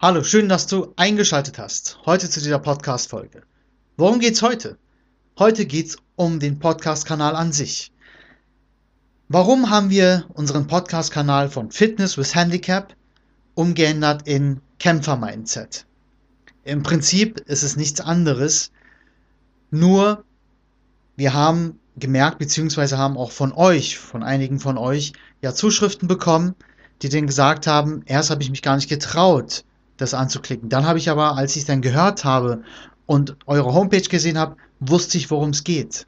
Hallo, schön, dass du eingeschaltet hast. Heute zu dieser Podcast-Folge. Worum geht's heute? Heute geht's um den Podcast-Kanal an sich. Warum haben wir unseren Podcast-Kanal von Fitness with Handicap umgeändert in Kämpfer-Mindset? Im Prinzip ist es nichts anderes, nur wir haben gemerkt, beziehungsweise haben auch von euch, von einigen von euch, ja Zuschriften bekommen, die dann gesagt haben, erst habe ich mich gar nicht getraut, das anzuklicken. Dann habe ich aber, als ich es dann gehört habe und eure Homepage gesehen habe, wusste ich, worum es geht.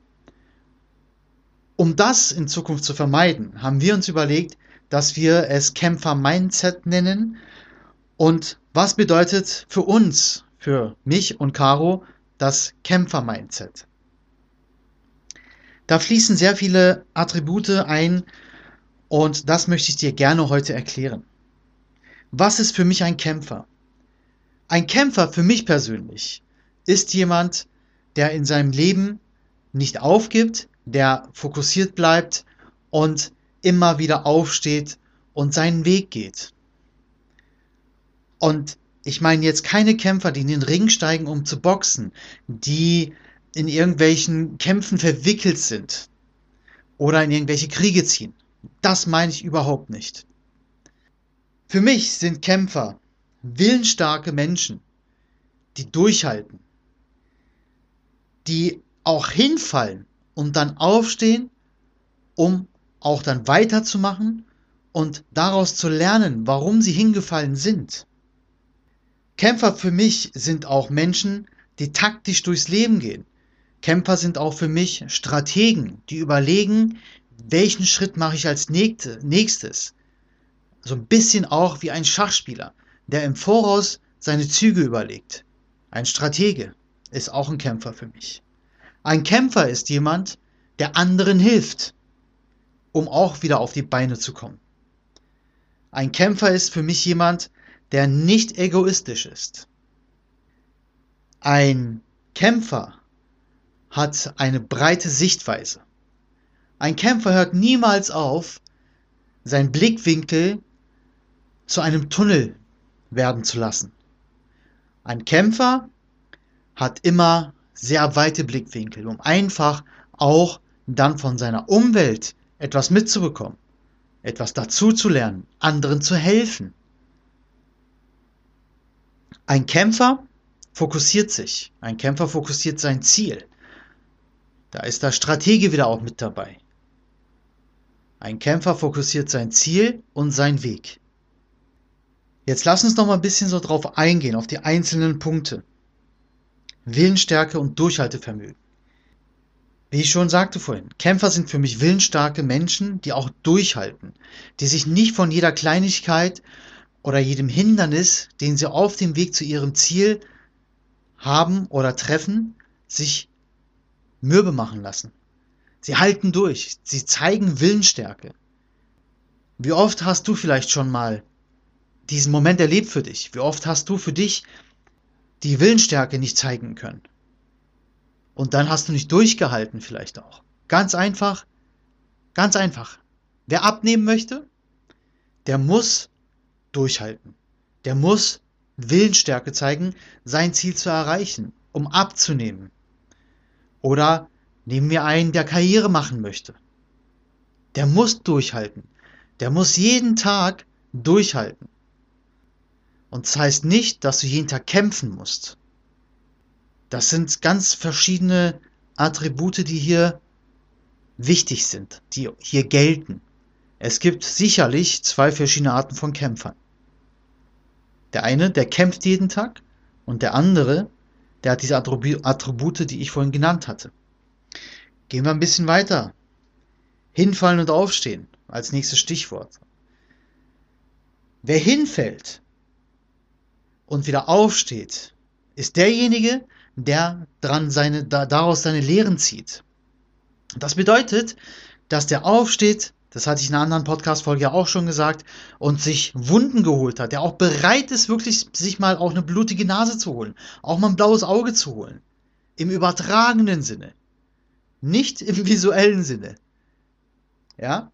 Um das in Zukunft zu vermeiden, haben wir uns überlegt, dass wir es Kämpfer-Mindset nennen. Und was bedeutet für uns, für mich und Caro, das Kämpfer-Mindset? Da fließen sehr viele Attribute ein und das möchte ich dir gerne heute erklären. Was ist für mich ein Kämpfer? Ein Kämpfer für mich persönlich ist jemand, der in seinem Leben nicht aufgibt, der fokussiert bleibt und immer wieder aufsteht und seinen Weg geht. Und ich meine jetzt keine Kämpfer, die in den Ring steigen, um zu boxen, die in irgendwelchen Kämpfen verwickelt sind oder in irgendwelche Kriege ziehen. Das meine ich überhaupt nicht. Für mich sind Kämpfer willensstarke Menschen, die durchhalten, die auch hinfallen und dann aufstehen, um auch dann weiterzumachen und daraus zu lernen, warum sie hingefallen sind. Kämpfer für mich sind auch Menschen, die taktisch durchs Leben gehen. Kämpfer sind auch für mich Strategen, die überlegen, welchen Schritt mache ich als nächstes. So ein bisschen auch wie ein Schachspieler der im Voraus seine Züge überlegt. Ein Stratege ist auch ein Kämpfer für mich. Ein Kämpfer ist jemand, der anderen hilft, um auch wieder auf die Beine zu kommen. Ein Kämpfer ist für mich jemand, der nicht egoistisch ist. Ein Kämpfer hat eine breite Sichtweise. Ein Kämpfer hört niemals auf, seinen Blickwinkel zu einem Tunnel werden zu lassen. Ein Kämpfer hat immer sehr weite Blickwinkel, um einfach auch dann von seiner Umwelt etwas mitzubekommen, etwas dazuzulernen, anderen zu helfen. Ein Kämpfer fokussiert sich, ein Kämpfer fokussiert sein Ziel. Da ist der Stratege wieder auch mit dabei. Ein Kämpfer fokussiert sein Ziel und seinen Weg. Jetzt lass uns noch mal ein bisschen so drauf eingehen, auf die einzelnen Punkte. Willensstärke und Durchhaltevermögen. Wie ich schon sagte vorhin, Kämpfer sind für mich willensstarke Menschen, die auch durchhalten, die sich nicht von jeder Kleinigkeit oder jedem Hindernis, den sie auf dem Weg zu ihrem Ziel haben oder treffen, sich mürbe machen lassen. Sie halten durch, sie zeigen Willensstärke. Wie oft hast du vielleicht schon mal diesen Moment erlebt für dich? Wie oft hast du für dich die Willensstärke nicht zeigen können? Und dann hast du nicht durchgehalten vielleicht auch. Ganz einfach, ganz einfach. Wer abnehmen möchte, der muss durchhalten. Der muss Willensstärke zeigen, sein Ziel zu erreichen, um abzunehmen. Oder nehmen wir einen, der Karriere machen möchte. Der muss durchhalten. Der muss jeden Tag durchhalten. Und das heißt nicht, dass du jeden Tag kämpfen musst. Das sind ganz verschiedene Attribute, die hier wichtig sind, die hier gelten. Es gibt sicherlich zwei verschiedene Arten von Kämpfern. Der eine, der kämpft jeden Tag und der andere, der hat diese Attribute, die ich vorhin genannt hatte. Gehen wir ein bisschen weiter. Hinfallen und aufstehen als nächstes Stichwort. Wer hinfällt, und wieder aufsteht, ist derjenige, der dran seine, da, daraus seine Lehren zieht. Das bedeutet, dass der aufsteht, das hatte ich in einer anderen Podcast-Folge ja auch schon gesagt, und sich Wunden geholt hat, der auch bereit ist, wirklich sich mal auch eine blutige Nase zu holen, auch mal ein blaues Auge zu holen. Im übertragenen Sinne. Nicht im visuellen Sinne. Ja?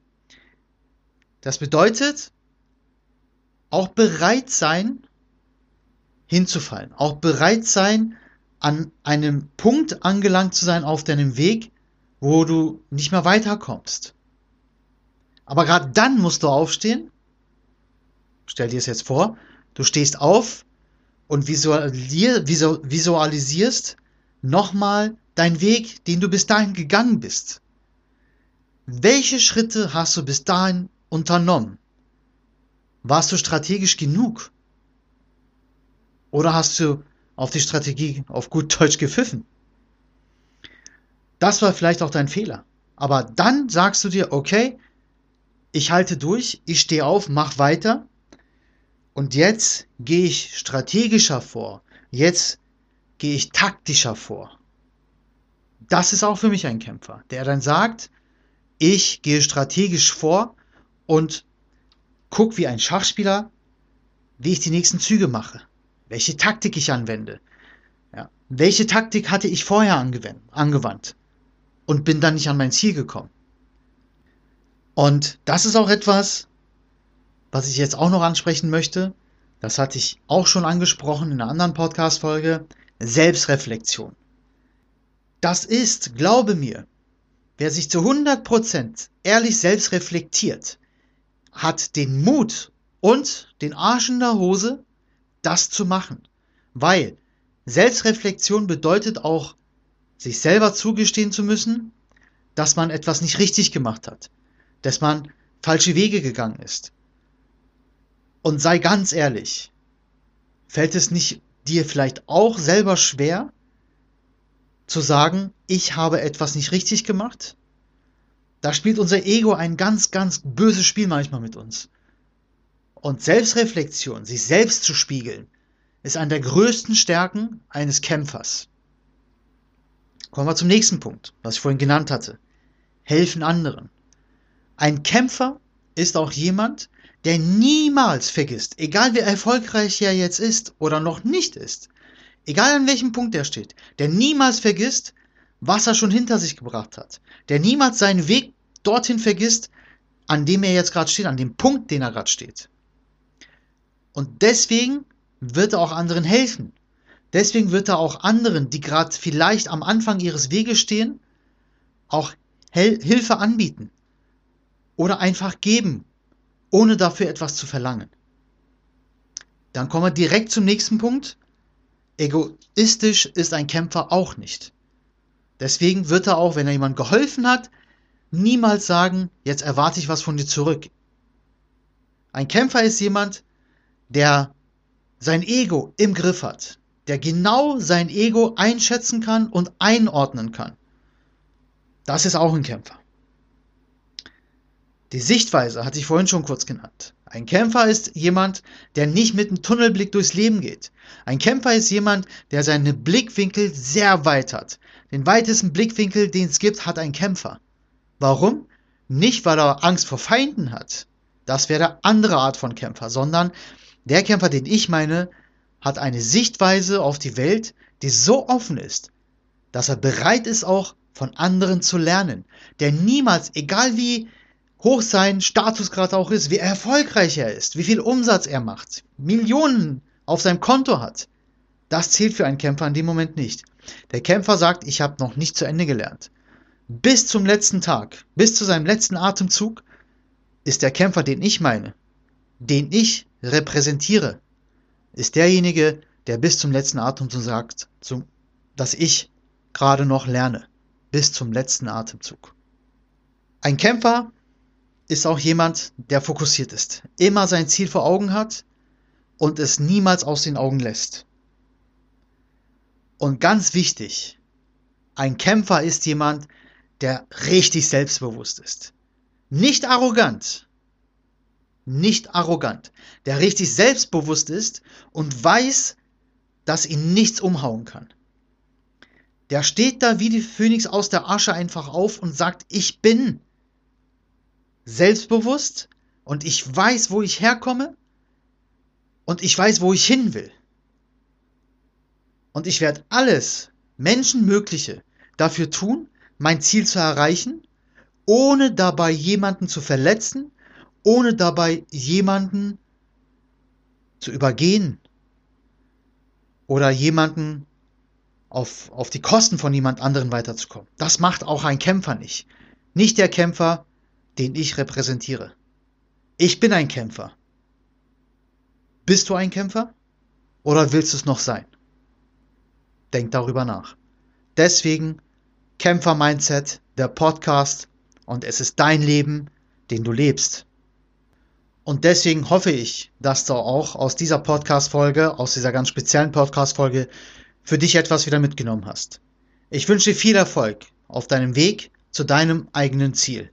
Das bedeutet, auch bereit sein, hinzufallen. Auch bereit sein, an einem Punkt angelangt zu sein auf deinem Weg, wo du nicht mehr weiterkommst. Aber gerade dann musst du aufstehen. Stell dir es jetzt vor, du stehst auf und visualisierst nochmal deinen Weg, den du bis dahin gegangen bist. Welche Schritte hast du bis dahin unternommen? Warst du strategisch genug? Oder hast du auf die Strategie auf gut Deutsch gepfiffen? Das war vielleicht auch dein Fehler. Aber dann sagst du dir, okay, ich halte durch, ich stehe auf, mach weiter. Und jetzt gehe ich strategischer vor. Jetzt gehe ich taktischer vor. Das ist auch für mich ein Kämpfer, der dann sagt, ich gehe strategisch vor und guck wie ein Schachspieler, wie ich die nächsten Züge mache, welche Taktik ich anwende. Ja. Welche Taktik hatte ich vorher angewandt und bin dann nicht an mein Ziel gekommen. Und das ist auch etwas, was ich jetzt auch noch ansprechen möchte. Das hatte ich auch schon angesprochen in einer anderen Podcast-Folge. Selbstreflexion. Das ist, glaube mir, wer sich zu 100% ehrlich selbst reflektiert, hat den Mut und den Arsch in der Hose, das zu machen. Weil Selbstreflexion bedeutet auch, sich selber zugestehen zu müssen, dass man etwas nicht richtig gemacht hat, dass man falsche Wege gegangen ist. Und sei ganz ehrlich, fällt es nicht dir vielleicht auch selber schwer, zu sagen, ich habe etwas nicht richtig gemacht? Da spielt unser Ego ein ganz, ganz böses Spiel manchmal mit uns. Und Selbstreflexion, sich selbst zu spiegeln, ist eine der größten Stärken eines Kämpfers. Kommen wir zum nächsten Punkt, was ich vorhin genannt hatte. Helfen anderen. Ein Kämpfer ist auch jemand, der niemals vergisst, egal wie erfolgreich er jetzt ist oder noch nicht ist, egal an welchem Punkt er steht, der niemals vergisst, was er schon hinter sich gebracht hat, der niemals seinen Weg dorthin vergisst, an dem er jetzt gerade steht, an dem Punkt, den er gerade steht. Und deswegen wird er auch anderen helfen. Deswegen wird er auch anderen, die gerade vielleicht am Anfang ihres Weges stehen, auch Hel Hilfe anbieten oder einfach geben, ohne dafür etwas zu verlangen. Dann kommen wir direkt zum nächsten Punkt. Egoistisch ist ein Kämpfer auch nicht. Deswegen wird er auch, wenn er jemand geholfen hat, niemals sagen, jetzt erwarte ich was von dir zurück. Ein Kämpfer ist jemand, der sein Ego im Griff hat, der genau sein Ego einschätzen kann und einordnen kann. Das ist auch ein Kämpfer. Die Sichtweise hatte ich vorhin schon kurz genannt. Ein Kämpfer ist jemand, der nicht mit einem Tunnelblick durchs Leben geht. Ein Kämpfer ist jemand, der seine Blickwinkel sehr weit hat. Den weitesten Blickwinkel, den es gibt, hat ein Kämpfer. Warum? Nicht, weil er Angst vor Feinden hat. Das wäre eine andere Art von Kämpfer, sondern der Kämpfer, den ich meine, hat eine Sichtweise auf die Welt, die so offen ist, dass er bereit ist, auch von anderen zu lernen. Der niemals, egal wie hoch sein Statusgrad auch ist, wie erfolgreich er ist, wie viel Umsatz er macht, Millionen auf seinem Konto hat, das zählt für einen Kämpfer in dem Moment nicht. Der Kämpfer sagt, ich habe noch nicht zu Ende gelernt. Bis zum letzten Tag, bis zu seinem letzten Atemzug, ist der Kämpfer, den ich meine, den ich repräsentiere, ist derjenige, der bis zum letzten Atemzug sagt, dass ich gerade noch lerne. Bis zum letzten Atemzug. Ein Kämpfer ist auch jemand, der fokussiert ist, immer sein Ziel vor Augen hat und es niemals aus den Augen lässt. Und ganz wichtig, ein Kämpfer ist jemand, der richtig selbstbewusst ist. Nicht arrogant. Nicht arrogant. Der richtig selbstbewusst ist und weiß, dass ihn nichts umhauen kann. Der steht da wie die Phönix aus der Asche einfach auf und sagt, ich bin selbstbewusst und ich weiß, wo ich herkomme und ich weiß, wo ich hin will. Und ich werde alles Menschenmögliche dafür tun, mein Ziel zu erreichen, ohne dabei jemanden zu verletzen, ohne dabei jemanden zu übergehen, oder jemanden auf, auf die Kosten von jemand anderen weiterzukommen. Das macht auch ein Kämpfer nicht. Nicht der Kämpfer, den ich repräsentiere. Ich bin ein Kämpfer. Bist du ein Kämpfer? Oder willst du es noch sein? Denk darüber nach. Deswegen Kämpfer-Mindset, der Podcast und es ist dein Leben, den du lebst. Und deswegen hoffe ich, dass du auch aus dieser Podcast-Folge, aus dieser ganz speziellen Podcast-Folge, für dich etwas wieder mitgenommen hast. Ich wünsche dir viel Erfolg auf deinem Weg zu deinem eigenen Ziel.